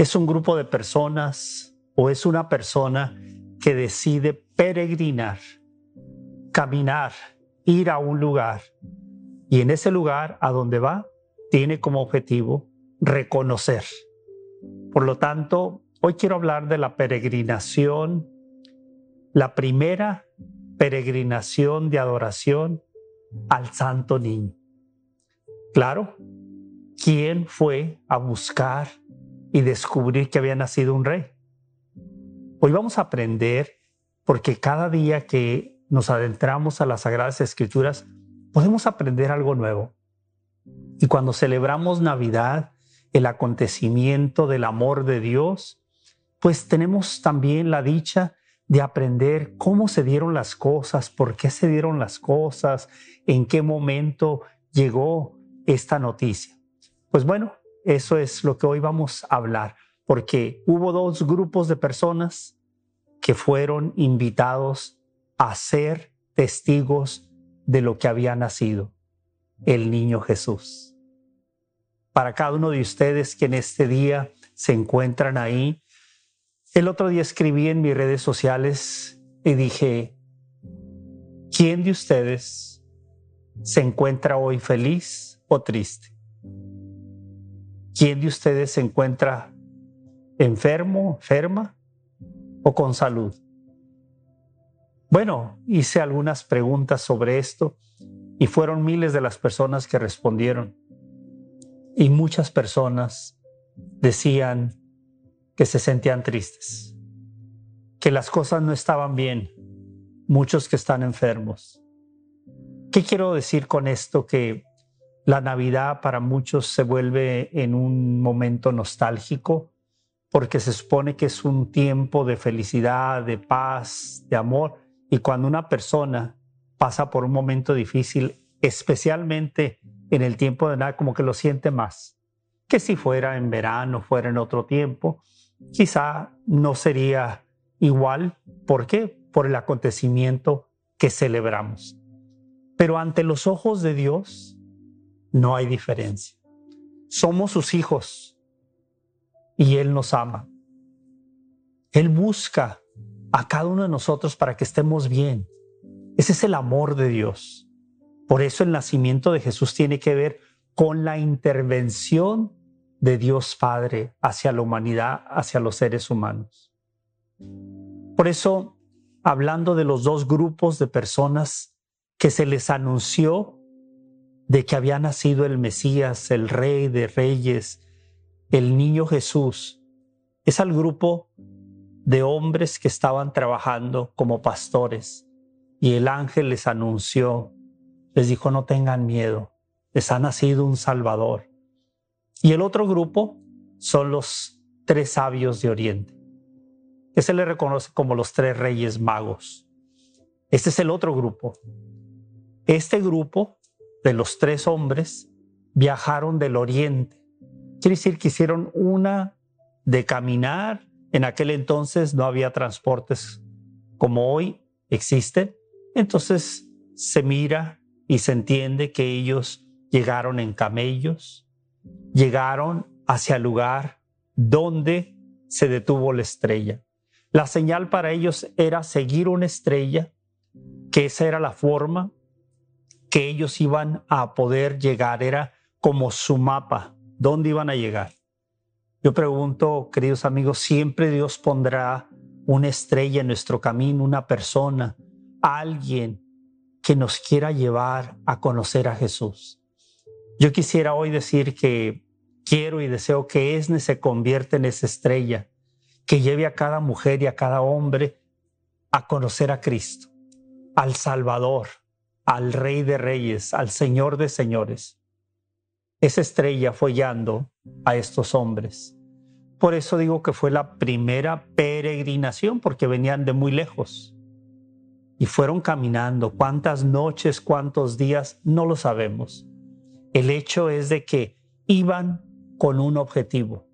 ¿Es un grupo de personas o es una persona que decide peregrinar, caminar, ir a un lugar y en ese lugar a donde va tiene como objetivo reconocer? Por lo tanto, hoy quiero hablar de la peregrinación, la primera peregrinación de adoración al Santo Niño. Claro, ¿quién fue a buscar y descubrir que había nacido un rey. Hoy vamos a aprender porque cada día que nos adentramos a las Sagradas Escrituras, podemos aprender algo nuevo. Y cuando celebramos Navidad, el acontecimiento del amor de Dios, pues tenemos también la dicha de aprender cómo se dieron las cosas, por qué se dieron las cosas, en qué momento llegó esta noticia. Pues bueno, eso es lo que hoy vamos a hablar, porque hubo dos grupos de personas que fueron invitados a ser testigos de lo que había nacido, el niño Jesús. Para cada uno de ustedes que en este día se encuentran ahí, el otro día escribí en mis redes sociales y dije, ¿quién de ustedes se encuentra hoy feliz o triste? ¿Quién de ustedes se encuentra enfermo, enferma o con salud? Bueno, hice algunas preguntas sobre esto y fueron miles de las personas que respondieron. Y muchas personas decían que se sentían tristes, que las cosas no estaban bien, muchos que están enfermos. ¿Qué quiero decir con esto? Que la Navidad para muchos se vuelve en un momento nostálgico porque se supone que es un tiempo de felicidad, de paz, de amor. Y cuando una persona pasa por un momento difícil, especialmente en el tiempo de Navidad, como que lo siente más que si fuera en verano, fuera en otro tiempo, quizá no sería igual. ¿Por qué? Por el acontecimiento que celebramos. Pero ante los ojos de Dios, no hay diferencia. Somos sus hijos y Él nos ama. Él busca a cada uno de nosotros para que estemos bien. Ese es el amor de Dios. Por eso el nacimiento de Jesús tiene que ver con la intervención de Dios Padre hacia la humanidad, hacia los seres humanos. Por eso, hablando de los dos grupos de personas que se les anunció de que había nacido el Mesías, el Rey de Reyes, el niño Jesús, es al grupo de hombres que estaban trabajando como pastores y el ángel les anunció, les dijo no tengan miedo, les ha nacido un Salvador. Y el otro grupo son los tres sabios de Oriente, que se le reconoce como los tres reyes magos. Este es el otro grupo. Este grupo de los tres hombres viajaron del oriente. Quiere decir que hicieron una de caminar. En aquel entonces no había transportes como hoy existen. Entonces se mira y se entiende que ellos llegaron en camellos, llegaron hacia el lugar donde se detuvo la estrella. La señal para ellos era seguir una estrella, que esa era la forma que ellos iban a poder llegar, era como su mapa, ¿dónde iban a llegar? Yo pregunto, queridos amigos, siempre Dios pondrá una estrella en nuestro camino, una persona, alguien que nos quiera llevar a conocer a Jesús. Yo quisiera hoy decir que quiero y deseo que Esne se convierta en esa estrella que lleve a cada mujer y a cada hombre a conocer a Cristo, al Salvador, al Rey de Reyes, al Señor de Señores. Esa estrella fue guiando a estos hombres. Por eso digo que fue la primera peregrinación, porque venían de muy lejos. Y fueron caminando. ¿Cuántas noches, cuántos días? No lo sabemos. El hecho es de que iban con un objetivo.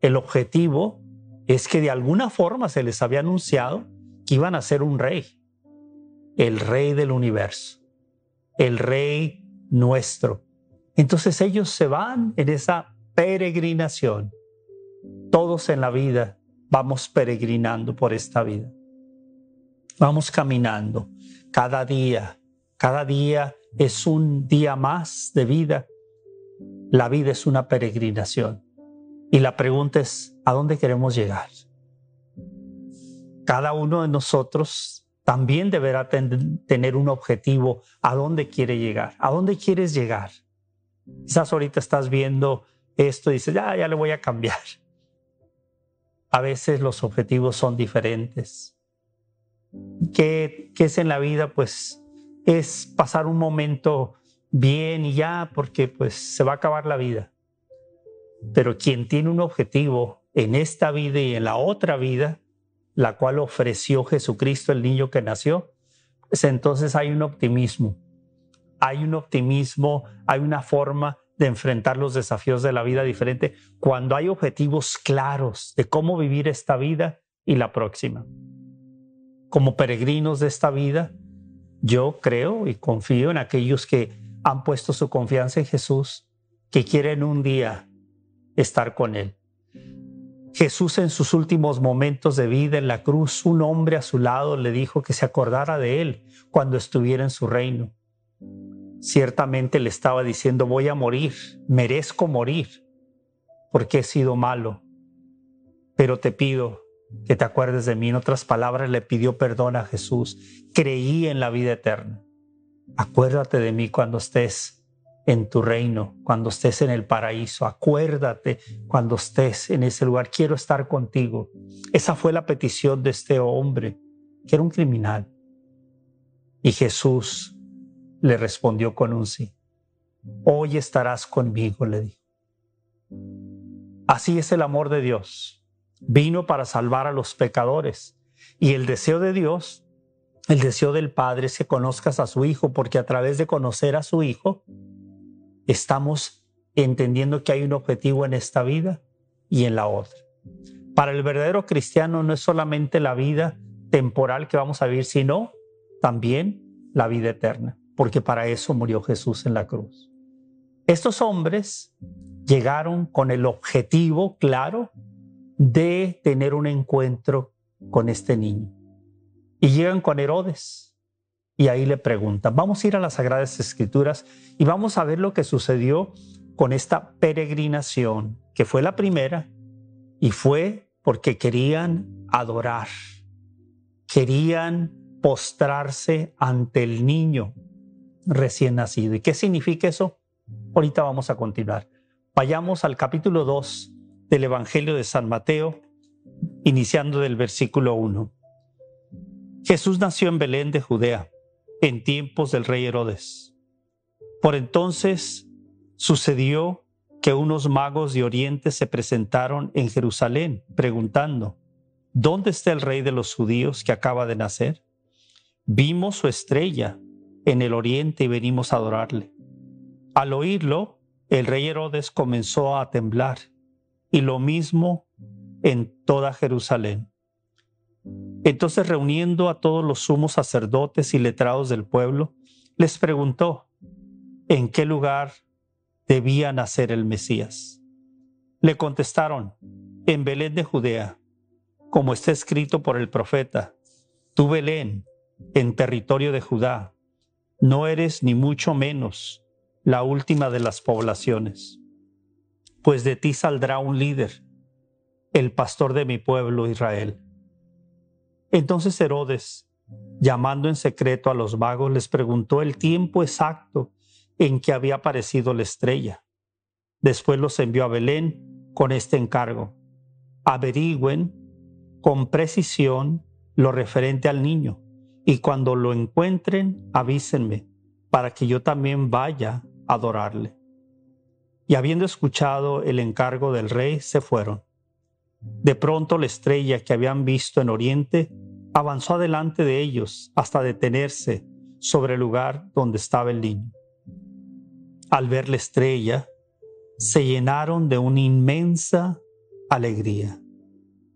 El objetivo es que de alguna forma se les había anunciado que iban a ser un rey, el rey del universo, el rey nuestro. Entonces ellos se van en esa peregrinación. Todos en la vida vamos peregrinando por esta vida. Vamos caminando cada día. Cada día es un día más de vida. La vida es una peregrinación. Y la pregunta es, ¿a dónde queremos llegar? Cada uno de nosotros también deberá tener un objetivo, ¿a dónde quiere llegar? ¿A dónde quieres llegar? Quizás ahorita estás viendo esto y dices, ya, ya le voy a cambiar. A veces los objetivos son diferentes. ¿Qué, ¿Qué, es en la vida? Pues es pasar un momento bien y ya, porque pues se va a acabar la vida. Pero quien tiene un objetivo en esta vida y en la otra vida, la cual ofreció Jesucristo, el niño que nació, pues entonces hay un optimismo. Hay un optimismo, hay una forma de enfrentar los desafíos de la vida diferente cuando hay objetivos claros de cómo vivir esta vida y la próxima. Como peregrinos de esta vida, yo creo y confío en aquellos que han puesto su confianza en Jesús, que quieren un día estar con Él. Jesús en sus últimos momentos de vida en la cruz, un hombre a su lado le dijo que se acordara de Él cuando estuviera en su reino. Ciertamente le estaba diciendo, voy a morir, merezco morir, porque he sido malo, pero te pido que te acuerdes de mí. En otras palabras, le pidió perdón a Jesús. Creí en la vida eterna. Acuérdate de mí cuando estés en tu reino, cuando estés en el paraíso. Acuérdate cuando estés en ese lugar. Quiero estar contigo. Esa fue la petición de este hombre, que era un criminal. Y Jesús le respondió con un sí. Hoy estarás conmigo, le dijo. Así es el amor de Dios. Vino para salvar a los pecadores. Y el deseo de Dios, el deseo del Padre es que conozcas a su Hijo, porque a través de conocer a su Hijo, estamos entendiendo que hay un objetivo en esta vida y en la otra. Para el verdadero cristiano no es solamente la vida temporal que vamos a vivir, sino también la vida eterna, porque para eso murió Jesús en la cruz. Estos hombres llegaron con el objetivo claro de tener un encuentro con este niño. Y llegan con Herodes, y ahí le preguntan. Vamos a ir a las Sagradas Escrituras y vamos a ver lo que sucedió con esta peregrinación, que fue la primera y fue porque querían adorar, querían postrarse ante el niño recién nacido. ¿Y qué significa eso? Ahorita vamos a continuar. Vayamos al capítulo 2 del Evangelio de San Mateo, iniciando del versículo 1. Jesús nació en Belén de Judea en tiempos del rey Herodes. Por entonces sucedió que unos magos de Oriente se presentaron en Jerusalén preguntando, ¿dónde está el rey de los judíos que acaba de nacer? Vimos su estrella en el oriente y venimos a adorarle. Al oírlo, el rey Herodes comenzó a temblar y lo mismo en toda Jerusalén. Entonces, reuniendo a todos los sumos sacerdotes y letrados del pueblo, les preguntó en qué lugar debía nacer el Mesías. Le contestaron, en Belén de Judea, como está escrito por el profeta, tú Belén, en territorio de Judá, no eres ni mucho menos la última de las poblaciones, pues de ti saldrá un líder, el pastor de mi pueblo Israel. Entonces Herodes, llamando en secreto a los magos, les preguntó el tiempo exacto en que había aparecido la estrella. Después los envió a Belén con este encargo. Averigüen con precisión lo referente al niño y cuando lo encuentren avísenme para que yo también vaya a adorarle. Y habiendo escuchado el encargo del rey, se fueron. De pronto la estrella que habían visto en Oriente avanzó adelante de ellos hasta detenerse sobre el lugar donde estaba el niño. Al ver la estrella, se llenaron de una inmensa alegría.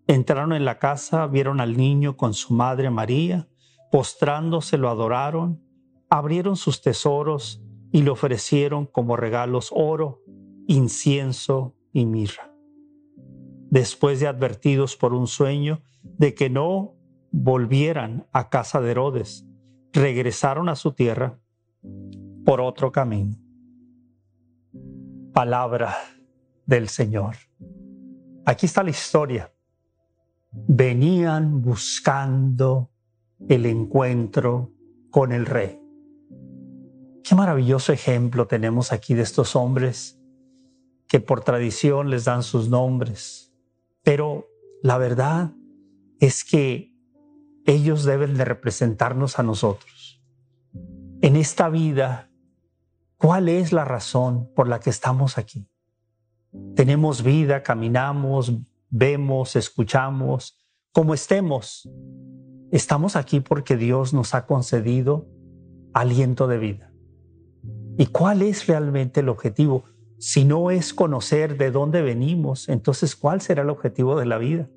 Entraron en la casa, vieron al niño con su madre María, postrándose lo adoraron, abrieron sus tesoros y le ofrecieron como regalos oro, incienso y mirra. Después de advertidos por un sueño de que no volvieran a casa de Herodes, regresaron a su tierra por otro camino. Palabra del Señor. Aquí está la historia. Venían buscando el encuentro con el rey. Qué maravilloso ejemplo tenemos aquí de estos hombres que por tradición les dan sus nombres. Pero la verdad es que ellos deben de representarnos a nosotros. En esta vida, ¿cuál es la razón por la que estamos aquí? Tenemos vida, caminamos, vemos, escuchamos, como estemos. Estamos aquí porque Dios nos ha concedido aliento de vida. ¿Y cuál es realmente el objetivo? Si no es conocer de dónde venimos, entonces ¿cuál será el objetivo de la vida?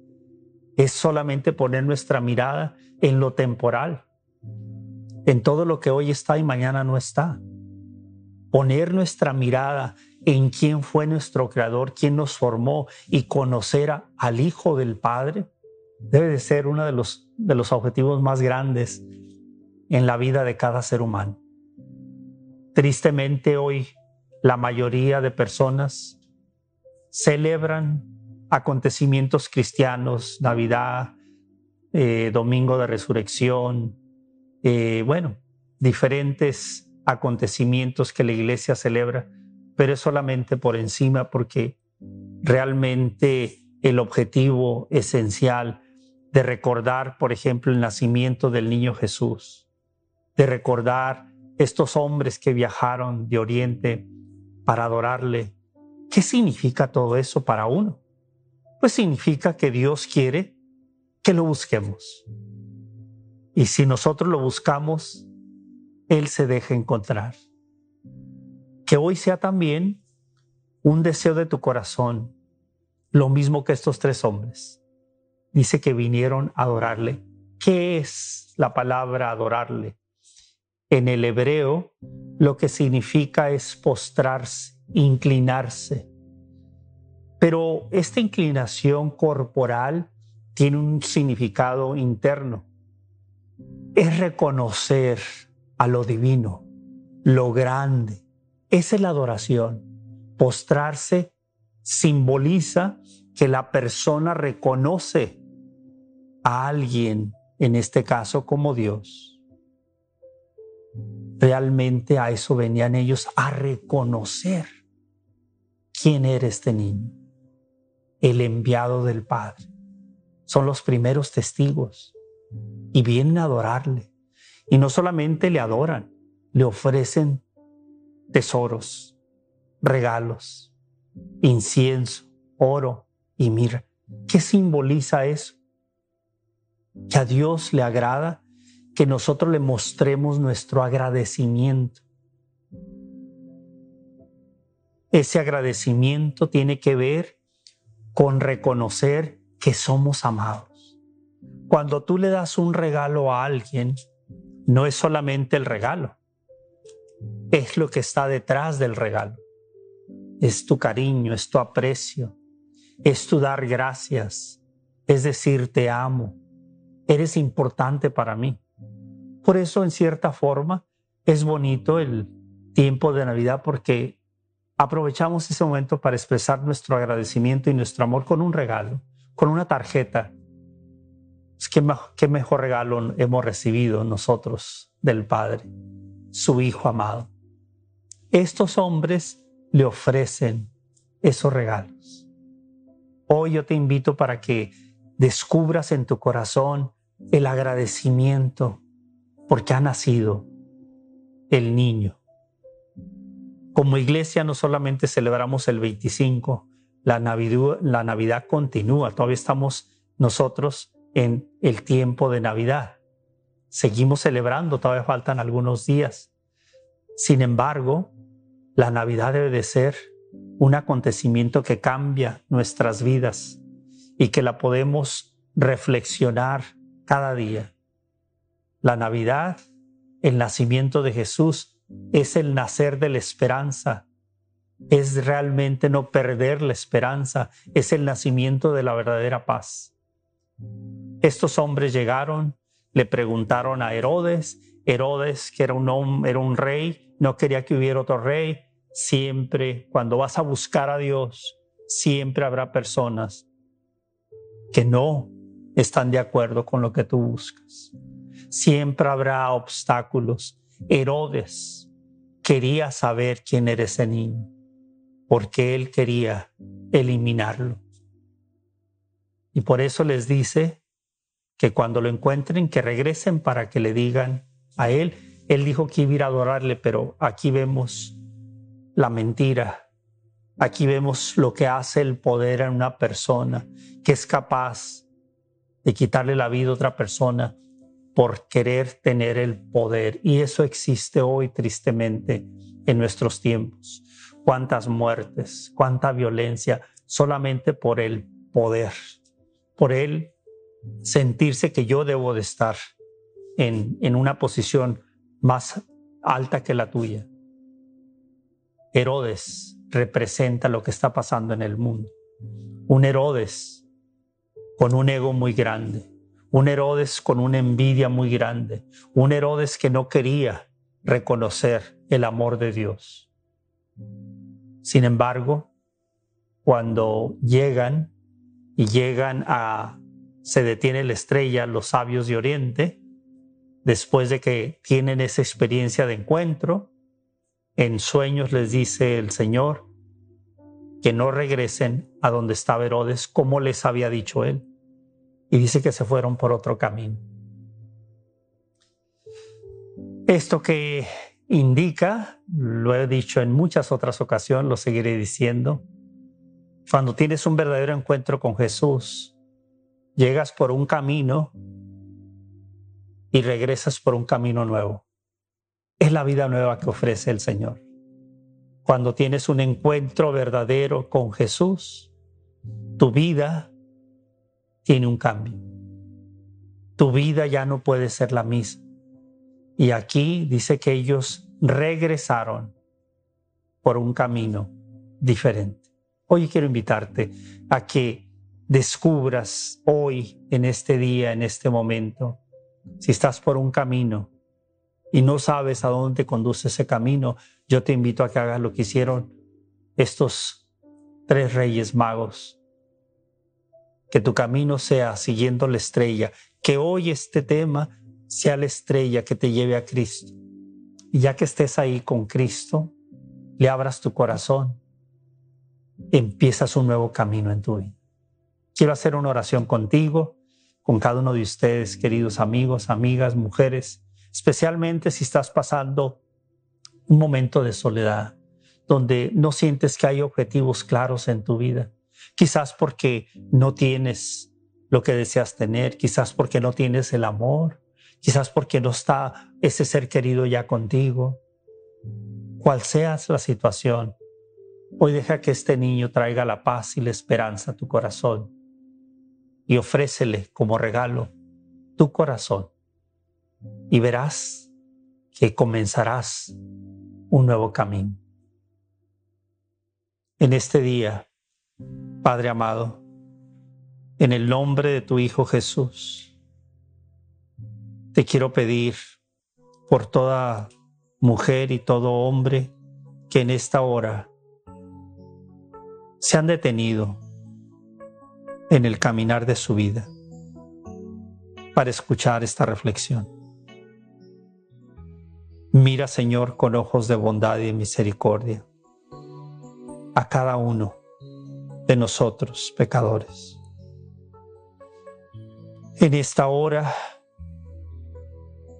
Es solamente poner nuestra mirada en lo temporal, en todo lo que hoy está y mañana no está. Poner nuestra mirada en quién fue nuestro creador, quién nos formó y conocer al Hijo del Padre, debe de ser uno de los, de los objetivos más grandes en la vida de cada ser humano. Tristemente hoy la mayoría de personas celebran acontecimientos cristianos, Navidad, eh, Domingo de Resurrección, eh, bueno, diferentes acontecimientos que la iglesia celebra, pero es solamente por encima porque realmente el objetivo esencial de recordar, por ejemplo, el nacimiento del niño Jesús, de recordar estos hombres que viajaron de Oriente para adorarle. ¿Qué significa todo eso para uno? Pues significa que Dios quiere que lo busquemos. Y si nosotros lo buscamos, Él se deja encontrar. Que hoy sea también un deseo de tu corazón, lo mismo que estos tres hombres dice que vinieron a adorarle. ¿Qué es la palabra adorarle? En el hebreo lo que significa es postrarse, inclinarse. Pero esta inclinación corporal tiene un significado interno. Es reconocer a lo divino, lo grande. Esa es la adoración. Postrarse simboliza que la persona reconoce a alguien, en este caso como Dios. Realmente a eso venían ellos, a reconocer quién era este niño, el enviado del Padre. Son los primeros testigos y vienen a adorarle. Y no solamente le adoran, le ofrecen tesoros, regalos, incienso, oro y mira. ¿Qué simboliza eso? que a Dios le agrada que nosotros le mostremos nuestro agradecimiento. Ese agradecimiento tiene que ver con reconocer que somos amados. Cuando tú le das un regalo a alguien, no es solamente el regalo, es lo que está detrás del regalo. Es tu cariño, es tu aprecio, es tu dar gracias, es decir, te amo, eres importante para mí. Por eso, en cierta forma, es bonito el tiempo de Navidad porque aprovechamos ese momento para expresar nuestro agradecimiento y nuestro amor con un regalo, con una tarjeta. ¿Qué, qué mejor regalo hemos recibido nosotros del Padre, su Hijo amado? Estos hombres le ofrecen esos regalos. Hoy yo te invito para que descubras en tu corazón el agradecimiento porque ha nacido el niño. Como iglesia no solamente celebramos el 25, la Navidad, continúa, todavía estamos nosotros en el tiempo de Navidad. Seguimos celebrando, todavía faltan algunos días. Sin embargo, la Navidad debe de ser un acontecimiento que cambia nuestras vidas y que la podemos reflexionar cada día. La Navidad, el nacimiento de Jesús, es el nacer de la esperanza, es realmente no perder la esperanza, es el nacimiento de la verdadera paz. Estos hombres llegaron, le preguntaron a Herodes, Herodes, que era un, rey, no quería que hubiera otro rey. Siempre, cuando vas a buscar a Dios, siempre habrá personas que no están de acuerdo con lo que tú buscas. Siempre habrá obstáculos. Herodes quería saber quién era ese niño porque él quería eliminarlo. Y por eso les dice que cuando lo encuentren, que regresen para que le digan a él. Él dijo que iba a ir a adorarle, pero aquí vemos la mentira. Aquí vemos lo que hace el poder en una persona, que es capaz de quitarle la vida a otra persona por querer tener el poder. Y eso existe hoy tristemente en nuestros tiempos cuántas muertes, cuánta violencia, solamente por el poder, por él sentirse que yo debo de estar en, en una posición más alta que la tuya. Herodes representa lo que está pasando en el mundo. Un Herodes con un ego muy grande, un Herodes con una envidia muy grande, un Herodes que no quería reconocer el amor de Dios. Sin embargo, cuando llegan y llegan a, se detiene la estrella, los sabios de Oriente, después de que tienen esa experiencia de encuentro, en sueños les dice el Señor que no regresen a donde estaba Herodes como les había dicho él. Y dice que se fueron por otro camino. Esto que indica, lo he dicho en muchas otras ocasiones, lo seguiré diciendo, cuando tienes un verdadero encuentro con Jesús, llegas por un camino y regresas por un camino nuevo. Es la vida nueva que ofrece el Señor. Cuando tienes un encuentro verdadero con Jesús, tu vida tiene un cambio. Tu vida ya no puede ser la misma. Y aquí dice que ellos regresaron por un camino diferente. Hoy quiero invitarte a que descubras hoy, en este día, en este momento, si estás por un camino y no sabes a dónde conduce ese camino, yo te invito a que hagas lo que hicieron estos tres reyes magos. Que tu camino sea siguiendo la estrella, que hoy este tema sea la estrella que te lleve a Cristo. Y ya que estés ahí con Cristo, le abras tu corazón, empiezas un nuevo camino en tu vida. Quiero hacer una oración contigo, con cada uno de ustedes, queridos amigos, amigas, mujeres, especialmente si estás pasando un momento de soledad, donde no sientes que hay objetivos claros en tu vida. Quizás porque no tienes lo que deseas tener, quizás porque no tienes el amor, quizás porque no está ese ser querido ya contigo. Cual sea la situación, hoy deja que este niño traiga la paz y la esperanza a tu corazón y ofrécele como regalo tu corazón y verás que comenzarás un nuevo camino. En este día, Padre amado, en el nombre de tu Hijo Jesús, te quiero pedir por toda mujer y todo hombre que en esta hora se han detenido en el caminar de su vida para escuchar esta reflexión. Mira, Señor, con ojos de bondad y misericordia a cada uno de nosotros, pecadores. En esta hora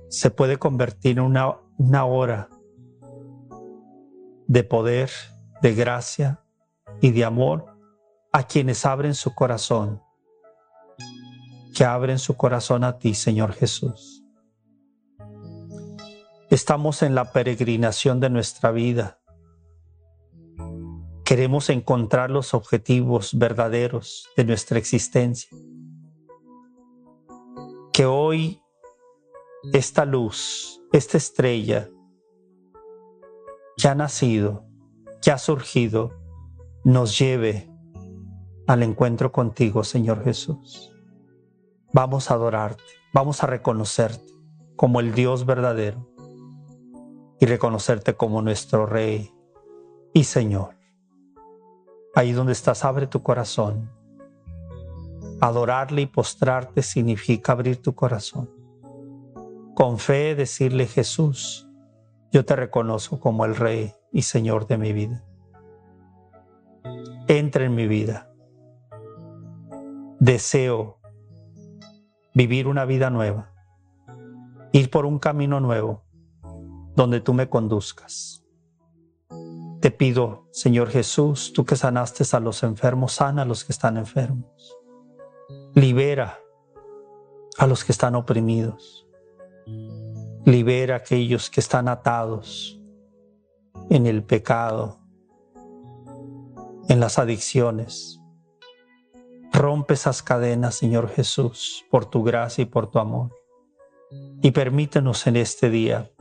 se puede convertir en una, una hora de poder, de gracia y de amor a quienes abren su corazón, que abren su corazón a ti, Señor Jesús. Estamos en la peregrinación de nuestra vida. Queremos encontrar los objetivos verdaderos de nuestra existencia. Que hoy esta luz, esta estrella que ha nacido, que ha surgido, nos lleve al encuentro contigo, Señor Jesús. Vamos a adorarte, vamos a reconocerte como el Dios verdadero y reconocerte como nuestro Rey y Señor. Ahí donde estás, abre tu corazón. Adorarle y postrarte significa abrir tu corazón. Con fe decirle Jesús, yo te reconozco como el Rey y Señor de mi vida. Entra en mi vida. Deseo vivir una vida nueva, ir por un camino nuevo donde tú me conduzcas. Te pido, Señor Jesús, tú que sanaste a los enfermos, sana a los que están enfermos. Libera a los que están oprimidos. Libera a aquellos que están atados en el pecado, en las adicciones. Rompe esas cadenas, Señor Jesús, por tu gracia y por tu amor. Y permítenos en este día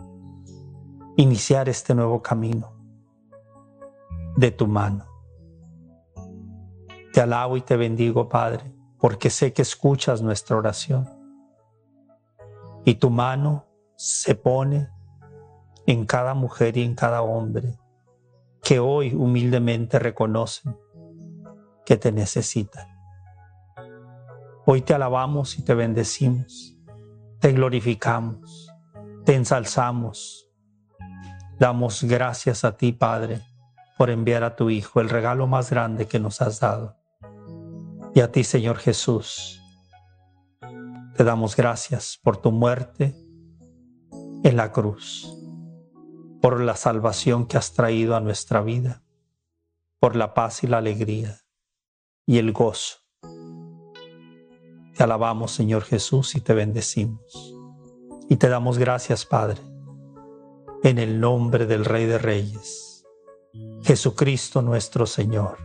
iniciar este nuevo camino de tu mano. Te alabo y te bendigo, Padre, porque sé que escuchas nuestra oración. Y tu mano se pone en cada mujer y en cada hombre que hoy humildemente reconocen que te necesitan. Hoy te alabamos y te bendecimos, te glorificamos, te ensalzamos, Damos gracias a ti, Padre, por enviar a tu Hijo, el regalo más grande que nos has dado. Y a ti, Señor Jesús, te damos gracias por tu muerte en la cruz, por la salvación que has traído a nuestra vida, por la paz y la alegría y el gozo. Te alabamos, Señor Jesús, y te bendecimos. Y te damos gracias, Padre en el nombre del Rey de Reyes, Jesucristo nuestro Señor.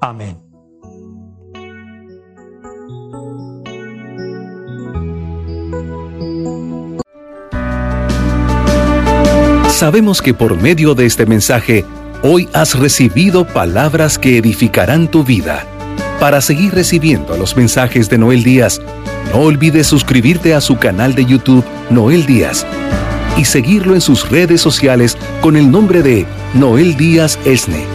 Amén. Sabemos que por medio de este mensaje, hoy has recibido palabras que edificarán tu vida. Para seguir recibiendo los mensajes de Noel Díaz, no olvides suscribirte a su canal de YouTube Noel Díaz y seguirlo en sus redes sociales con el nombre de Noel Díaz Esne.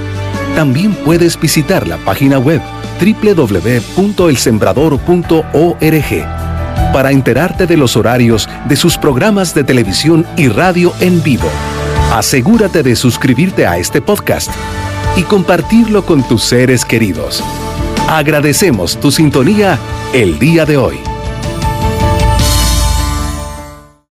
También puedes visitar la página web www.elsembrador.org para enterarte de los horarios de sus programas de televisión y radio en vivo. Asegúrate de suscribirte a este podcast y compartirlo con tus seres queridos. Agradecemos tu sintonía el día de hoy.